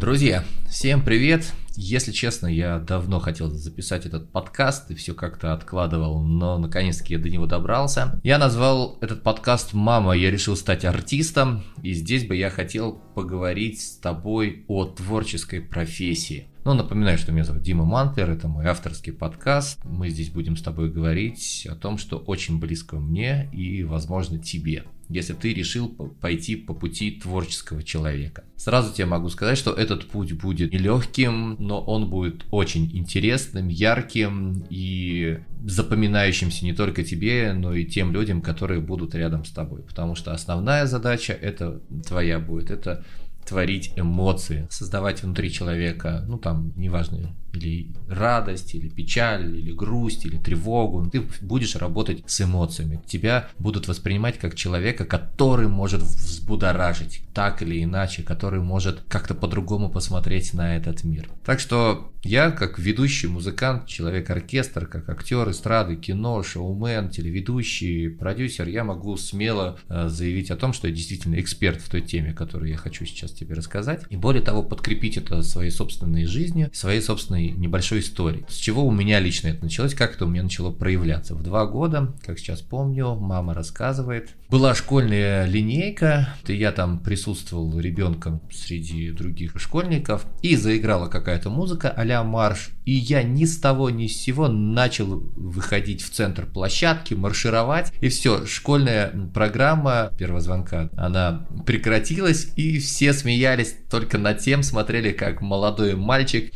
Друзья, всем привет! Если честно, я давно хотел записать этот подкаст и все как-то откладывал, но наконец-таки я до него добрался. Я назвал этот подкаст «Мама, я решил стать артистом», и здесь бы я хотел поговорить с тобой о творческой профессии. Ну, напоминаю, что меня зовут Дима Мантлер, это мой авторский подкаст. Мы здесь будем с тобой говорить о том, что очень близко мне и, возможно, тебе если ты решил пойти по пути творческого человека. Сразу тебе могу сказать, что этот путь будет нелегким, но он будет очень интересным, ярким и запоминающимся не только тебе, но и тем людям, которые будут рядом с тобой. Потому что основная задача это твоя будет, это творить эмоции, создавать внутри человека, ну там, неважно, или радость, или печаль, или грусть, или тревогу. Ты будешь работать с эмоциями. Тебя будут воспринимать как человека, который может взбудоражить так или иначе, который может как-то по-другому посмотреть на этот мир. Так что я, как ведущий музыкант, человек-оркестр, как актер эстрады, кино, шоумен, телеведущий, продюсер, я могу смело э, заявить о том, что я действительно эксперт в той теме, которую я хочу сейчас тебе рассказать. И более того, подкрепить это своей собственной жизнью, своей собственной небольшой истории. С чего у меня лично это началось, как это у меня начало проявляться. В два года, как сейчас помню, мама рассказывает, была школьная линейка, и я там присутствовал ребенком среди других школьников, и заиграла какая-то музыка а марш, и я ни с того ни с сего начал выходить в центр площадки, маршировать, и все, школьная программа первого звонка, она прекратилась, и все смеялись только над тем, смотрели, как молодой мальчик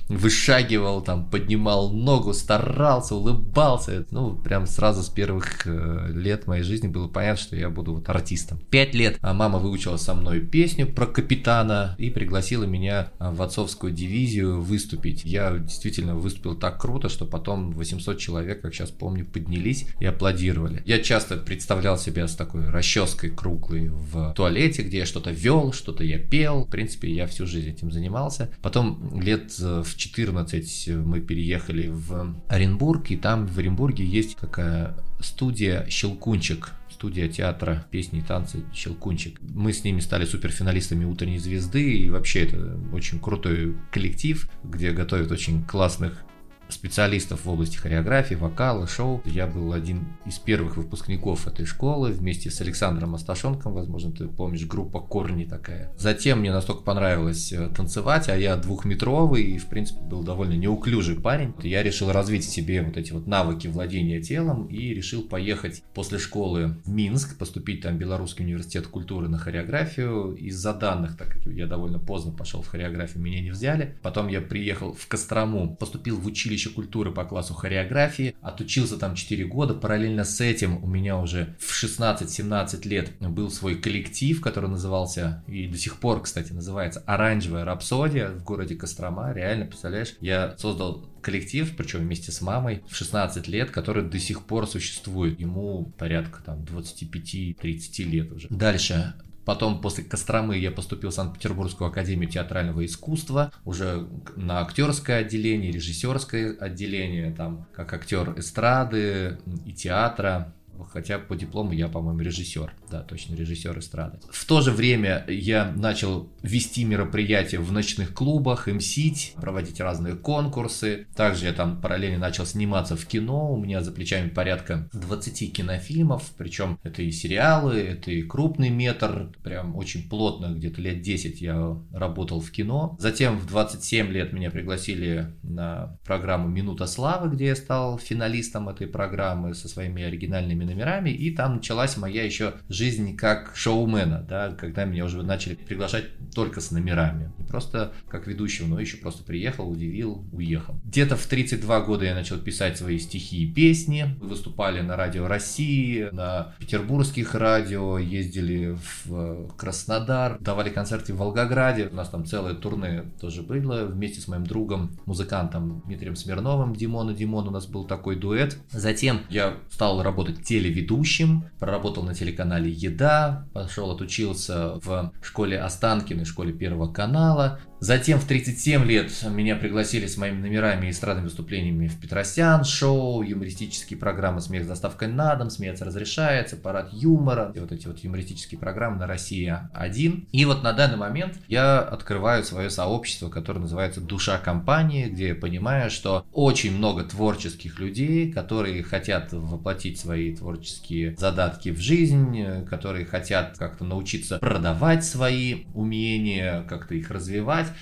подтягивал, там, поднимал ногу, старался, улыбался. Ну, прям сразу с первых э, лет моей жизни было понятно, что я буду вот артистом. Пять лет а мама выучила со мной песню про капитана и пригласила меня а, в отцовскую дивизию выступить. Я действительно выступил так круто, что потом 800 человек, как сейчас помню, поднялись и аплодировали. Я часто представлял себя с такой расческой круглой в туалете, где я что-то вел, что-то я пел. В принципе, я всю жизнь этим занимался. Потом лет э, в 14 20 мы переехали в Оренбург, и там в Оренбурге есть такая студия «Щелкунчик», студия театра песни танцы «Щелкунчик». Мы с ними стали суперфиналистами «Утренней звезды», и вообще это очень крутой коллектив, где готовят очень классных специалистов в области хореографии, вокала, шоу. Я был один из первых выпускников этой школы вместе с Александром Асташенком, возможно, ты помнишь, группа «Корни» такая. Затем мне настолько понравилось э, танцевать, а я двухметровый и, в принципе, был довольно неуклюжий парень. Я решил развить себе вот эти вот навыки владения телом и решил поехать после школы в Минск, поступить там в Белорусский университет культуры на хореографию. Из-за данных, так как я довольно поздно пошел в хореографию, меня не взяли. Потом я приехал в Кострому, поступил в училище училище культуры по классу хореографии, отучился там 4 года. Параллельно с этим у меня уже в 16-17 лет был свой коллектив, который назывался, и до сих пор, кстати, называется «Оранжевая рапсодия» в городе Кострома. Реально, представляешь, я создал коллектив, причем вместе с мамой, в 16 лет, который до сих пор существует. Ему порядка там 25-30 лет уже. Дальше Потом после Костромы я поступил в Санкт-Петербургскую академию театрального искусства, уже на актерское отделение, режиссерское отделение, там, как актер эстрады и театра. Хотя по диплому я, по-моему, режиссер. Да, точно, режиссер эстрады. В то же время я начал вести мероприятия в ночных клубах, мсить, проводить разные конкурсы. Также я там параллельно начал сниматься в кино. У меня за плечами порядка 20 кинофильмов. Причем это и сериалы, это и крупный метр. Прям очень плотно, где-то лет 10 я работал в кино. Затем в 27 лет меня пригласили на программу «Минута славы», где я стал финалистом этой программы со своими оригинальными номерами, и там началась моя еще жизнь как шоумена, да, когда меня уже начали приглашать только с номерами. Просто как ведущего, но еще просто приехал, удивил, уехал. Где-то в 32 года я начал писать свои стихи и песни. Выступали на радио России, на петербургских радио, ездили в Краснодар, давали концерты в Волгограде. У нас там целое турне тоже было вместе с моим другом, музыкантом Дмитрием Смирновым, Димон и Димон у нас был такой дуэт. Затем я стал работать телеведущим, проработал на телеканале «Еда», пошел отучился в школе Останкиной, школе Первого канала, Затем в 37 лет меня пригласили с моими номерами и эстрадными выступлениями в Петросян шоу, юмористические программы «Смех с доставкой на дом», «Смеяться разрешается», «Парад юмора», и вот эти вот юмористические программы на «Россия-1». И вот на данный момент я открываю свое сообщество, которое называется «Душа компании», где я понимаю, что очень много творческих людей, которые хотят воплотить свои творческие задатки в жизнь, которые хотят как-то научиться продавать свои умения, как-то их развивать,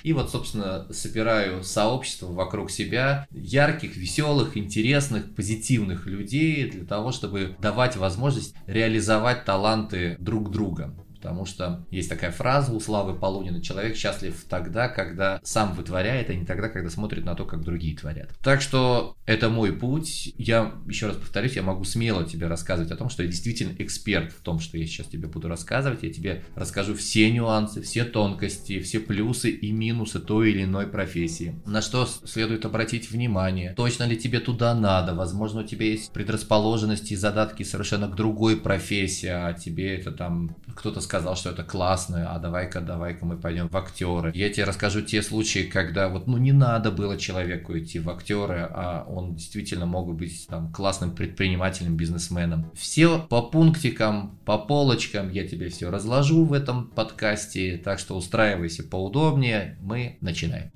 и вот, собственно, собираю сообщество вокруг себя ярких, веселых, интересных, позитивных людей для того, чтобы давать возможность реализовать таланты друг друга. Потому что есть такая фраза у Славы Полунина «Человек счастлив тогда, когда сам вытворяет, а не тогда, когда смотрит на то, как другие творят». Так что это мой путь. Я, еще раз повторюсь, я могу смело тебе рассказывать о том, что я действительно эксперт в том, что я сейчас тебе буду рассказывать. Я тебе расскажу все нюансы, все тонкости, все плюсы и минусы той или иной профессии. На что следует обратить внимание. Точно ли тебе туда надо? Возможно, у тебя есть предрасположенности и задатки совершенно к другой профессии, а тебе это там кто-то сказал, что это классно, а давай-ка, давай-ка мы пойдем в актеры. Я тебе расскажу те случаи, когда вот, ну, не надо было человеку идти в актеры, а он действительно мог быть там классным предпринимателем, бизнесменом. Все по пунктикам, по полочкам я тебе все разложу в этом подкасте, так что устраивайся поудобнее, мы начинаем.